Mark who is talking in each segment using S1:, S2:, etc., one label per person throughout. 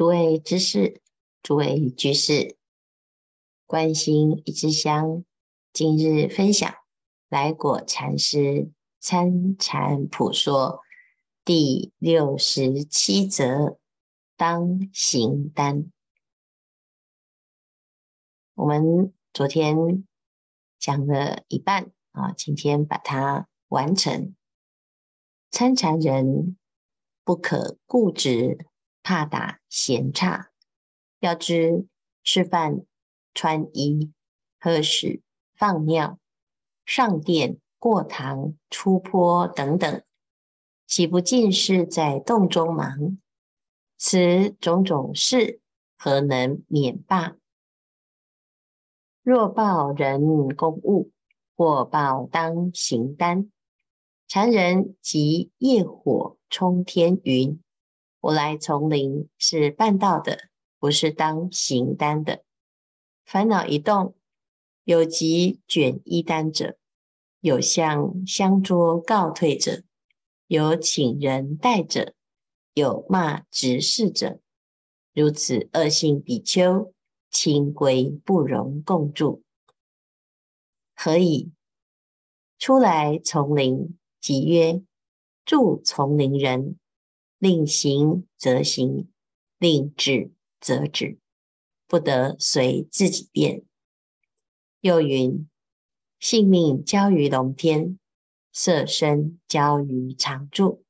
S1: 诸位知识，诸位居士，关心一支香，今日分享来果禅师参禅普说第六十七则，当行单。我们昨天讲了一半啊，今天把它完成。参禅人不可固执。怕打闲岔，要知吃饭、穿衣、喝食、放尿、上殿、过堂、出坡等等，岂不尽是在洞中忙？此种种事，何能免罢？若报人公务，或报当行单，禅人即业火冲天云。我来丛林是办道的，不是当行单的。烦恼一动，有急卷衣单者，有向香桌告退者，有请人代者，有骂执事者。如此恶性比丘，清规不容共住。何以？出来丛林，即曰住丛林人。令行则行，令止则止，不得随自己便。又云：性命交于龙天，色身交于常住，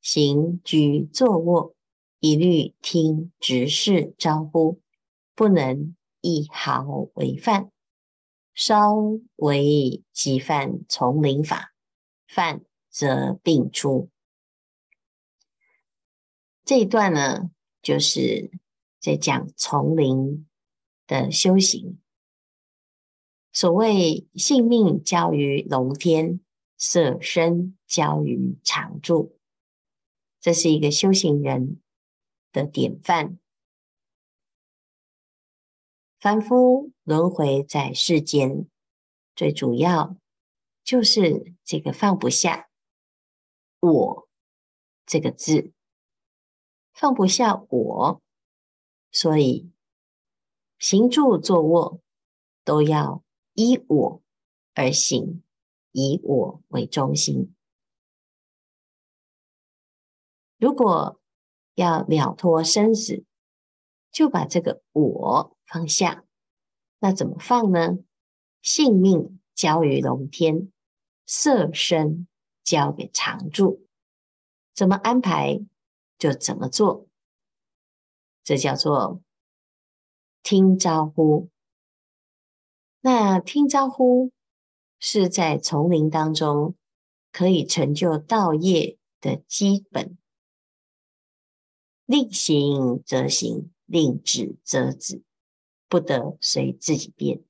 S1: 行居坐卧，一律听执事招呼，不能一毫违犯。稍违即犯丛林法，犯则并出。这一段呢，就是在讲丛林的修行。所谓性命交于龙天，色身交于常住，这是一个修行人的典范。凡夫轮回在世间，最主要就是这个放不下“我”这个字。放不下我，所以行住坐卧都要依我而行，以我为中心。如果要了脱生死，就把这个我放下。那怎么放呢？性命交于龙天，色身交给常住，怎么安排？就怎么做，这叫做听招呼。那听招呼是在丛林当中可以成就道业的基本。令行则行，令止则止，不得随自己便。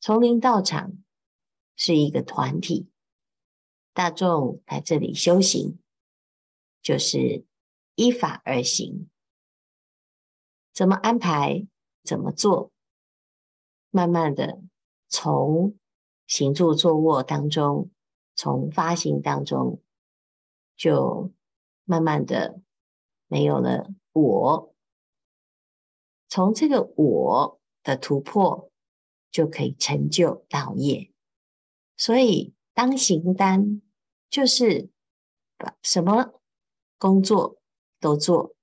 S1: 丛林道场是一个团体，大众来这里修行，就是。依法而行，怎么安排，怎么做，慢慢的从行住坐卧当中，从发心当中，就慢慢的没有了我，从这个我的突破，就可以成就道业。所以当行单就是把什么工作。都做，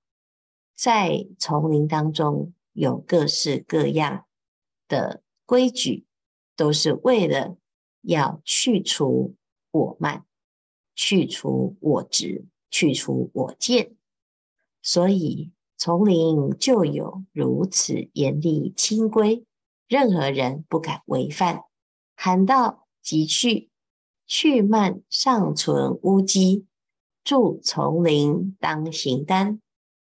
S1: 在丛林当中有各式各样的规矩，都是为了要去除我慢，去除我执，去除我见。所以丛林就有如此严厉清规，任何人不敢违犯。喊道即去，去慢尚存污迹。住丛林当行单，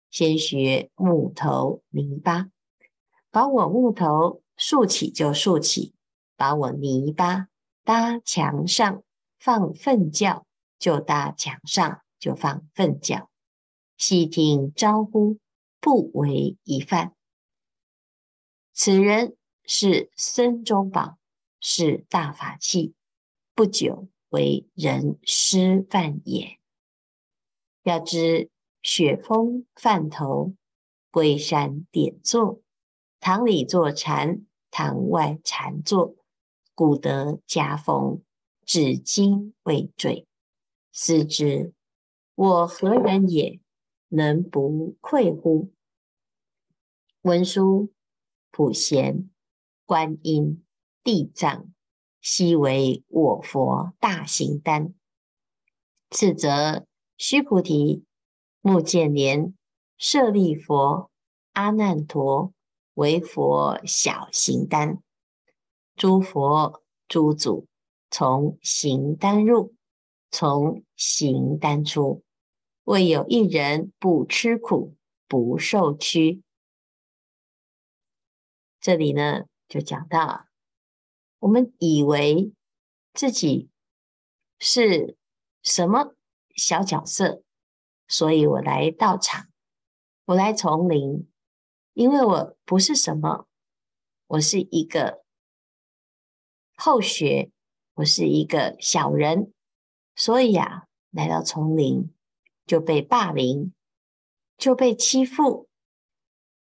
S1: 先学木头泥巴，把我木头竖起就竖起，把我泥巴搭墙上放粪埸就搭墙上就放粪埸，细听招呼，不为一犯。此人是孙中宝，是大法器，不久为人师范也。要知雪峰饭头，归山点坐，堂里坐禅，堂外禅坐，古德家风，至今未坠。思之，我何人也？能不愧乎？文殊、普贤、观音、地藏，悉为我佛大行单。次则须菩提、目犍连、舍利弗、阿难陀为佛小行单。诸佛诸祖从行单入，从行单出，未有一人不吃苦，不受屈。这里呢，就讲到，我们以为自己是什么小角色，所以我来道场，我来丛林，因为我不是什么，我是一个后学，我是一个小人，所以啊，来到丛林就被霸凌，就被欺负，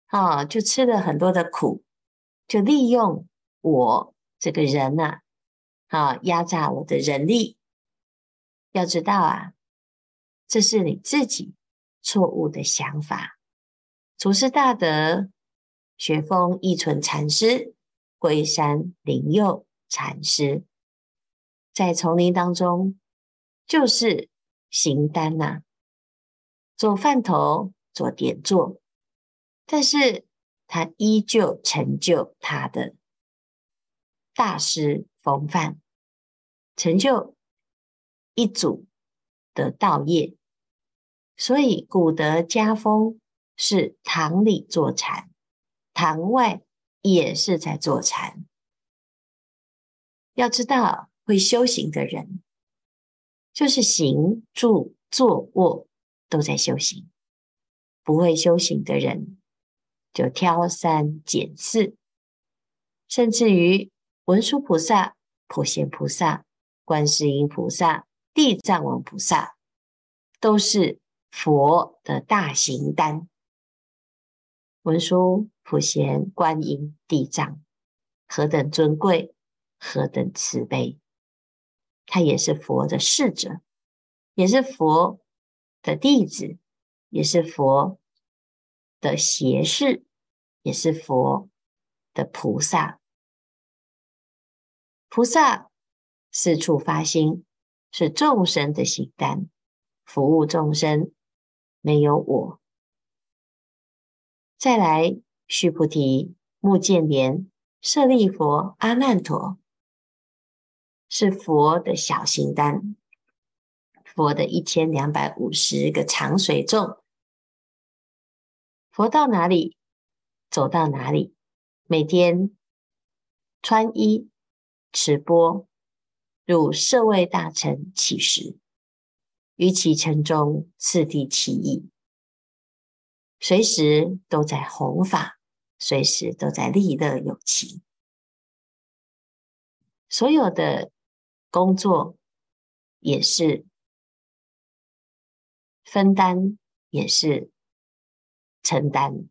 S1: 啊，就吃了很多的苦。就利用我这个人呐、啊，啊，压榨我的人力。要知道啊，这是你自己错误的想法。祖师大德学风义存禅师，龟山灵佑禅师，在丛林当中就是行单呐、啊，做饭头，做点座，但是。他依旧成就他的大师风范，成就一组的道业。所以古德家风是堂里坐禅，堂外也是在坐禅。要知道，会修行的人，就是行住坐卧都在修行；不会修行的人，就挑三拣四，甚至于文殊菩萨、普贤菩萨、观世音菩萨、地藏王菩萨，都是佛的大行单。文殊、普贤、观音、地藏，何等尊贵，何等慈悲！他也是佛的侍者，也是佛的弟子，也是佛。的胁侍，也是佛的菩萨。菩萨四处发心，是众生的行单，服务众生，没有我。再来，须菩提、目犍连、舍利弗、阿难陀，是佛的小行单，佛的一千两百五十个长水众。佛到哪里，走到哪里。每天穿衣持钵，入舍卫大城乞食，于其城中次第其意，随时都在弘法，随时都在利乐有情。所有的工作也是分担，也是。承担，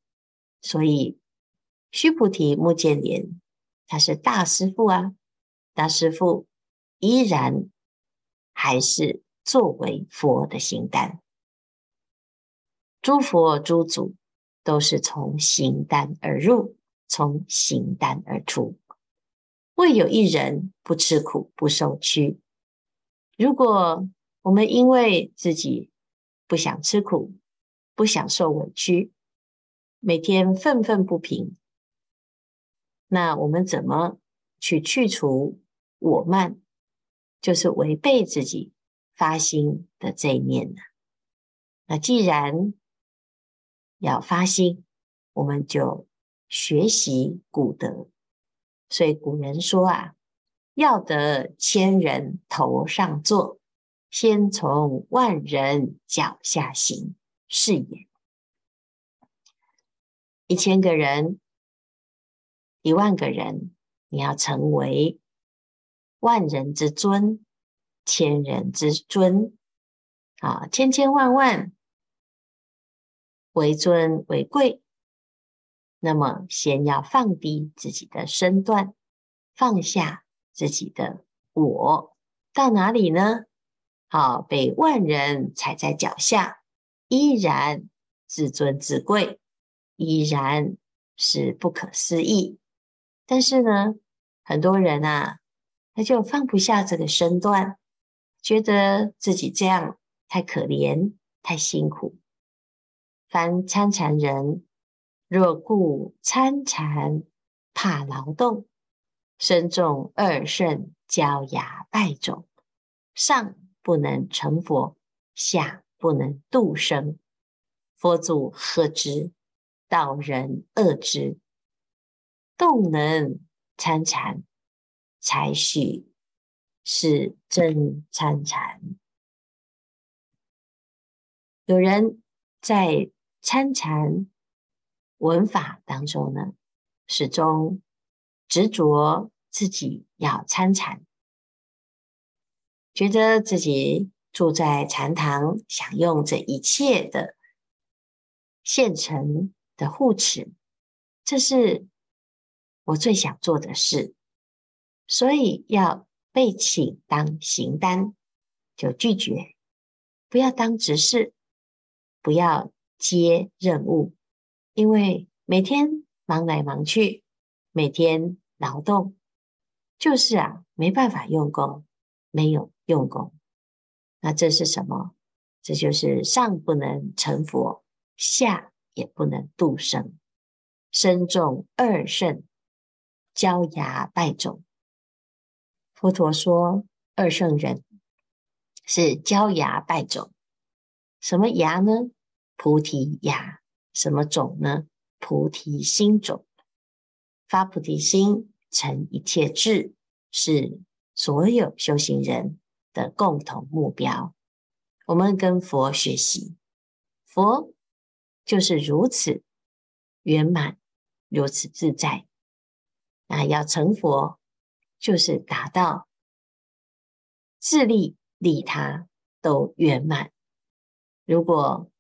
S1: 所以须菩提、目犍连，他是大师父啊，大师父依然还是作为佛的心单。诸佛诸祖都是从行单而入，从行单而出，未有一人不吃苦、不受屈。如果我们因为自己不想吃苦、不想受委屈，每天愤愤不平，那我们怎么去去除我慢？就是违背自己发心的这一面呢？那既然要发心，我们就学习古德。所以古人说啊，要得千人头上坐，先从万人脚下行，是也。一千个人，一万个人，你要成为万人之尊，千人之尊，啊，千千万万为尊为贵，那么先要放低自己的身段，放下自己的我，到哪里呢？好，被万人踩在脚下，依然自尊自贵，依然是不可思议。但是呢，很多人啊，他就放不下这个身段，觉得自己这样太可怜、太辛苦。凡参禅人，若顾参禅，怕劳动，身重二圣，焦牙败种，上不能成佛，下不能度生。佛祖呵之，道人恶之。动能参禅，才许是真参禅。有人在参禅闻法当中呢，始终执着自己要参禅，觉得自己住在禅堂，享用这一切的现成的护持，这是。我最想做的事，所以要被请当行单，就拒绝；不要当执事，不要接任务，因为每天忙来忙去，每天劳动，就是啊，没办法用功，没有用功。那这是什么？这就是上不能成佛，下也不能度生，身重二圣。焦牙败种，佛陀说二圣人是焦芽败种。什么芽呢？菩提芽。什么种呢？菩提心种。发菩提心，成一切智，是所有修行人的共同目标。我们跟佛学习，佛就是如此圆满，如此自在。那要成佛，就是达到自利利他都圆满。如果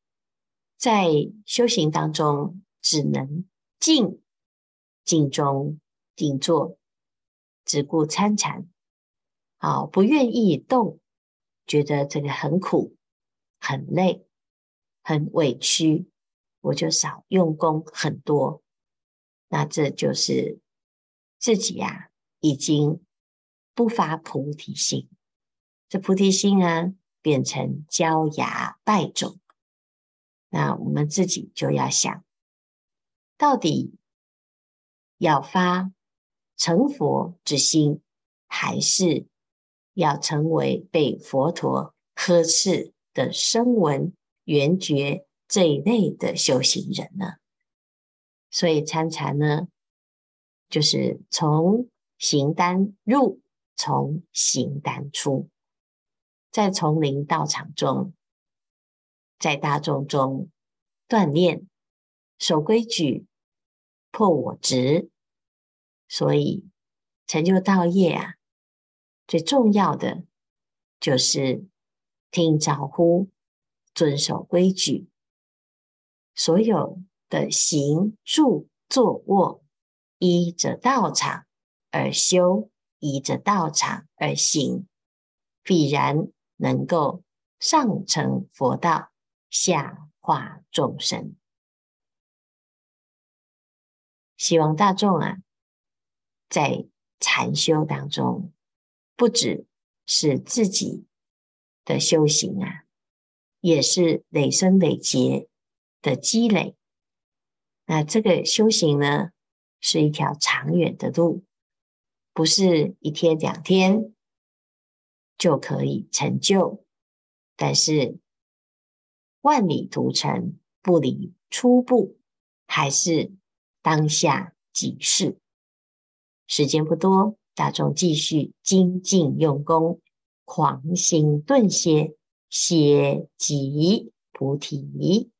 S1: 在修行当中只能静静中静坐，只顾参禅，好不愿意动，觉得这个很苦、很累、很委屈，我就少用功很多。那这就是。自己呀、已经不发菩提心，这菩提心啊，变成焦芽败种。那我们自己就要想，到底要发成佛之心，还是要成为被佛陀呵斥的声闻缘觉这一类的修行人呢？所以参禅呢？就是从行单入，从行单出，在丛林道场中，在大众中锻炼，守规矩，破我执。所以成就道业啊，最重要的就是听招呼，遵守规矩，所有的行住坐卧。依着道场而修，依着道场而行，必然能够上成佛道，下化众生。希望大众啊，在禅修当中，不只是自己的修行啊，也是累生累劫的积累。那这个修行呢，是一条长远的路，不是一天两天就可以成就。但是万里图城不离初步，还是当下即是。时间不多，大众继续精进用功，狂心顿歇，歇即菩提。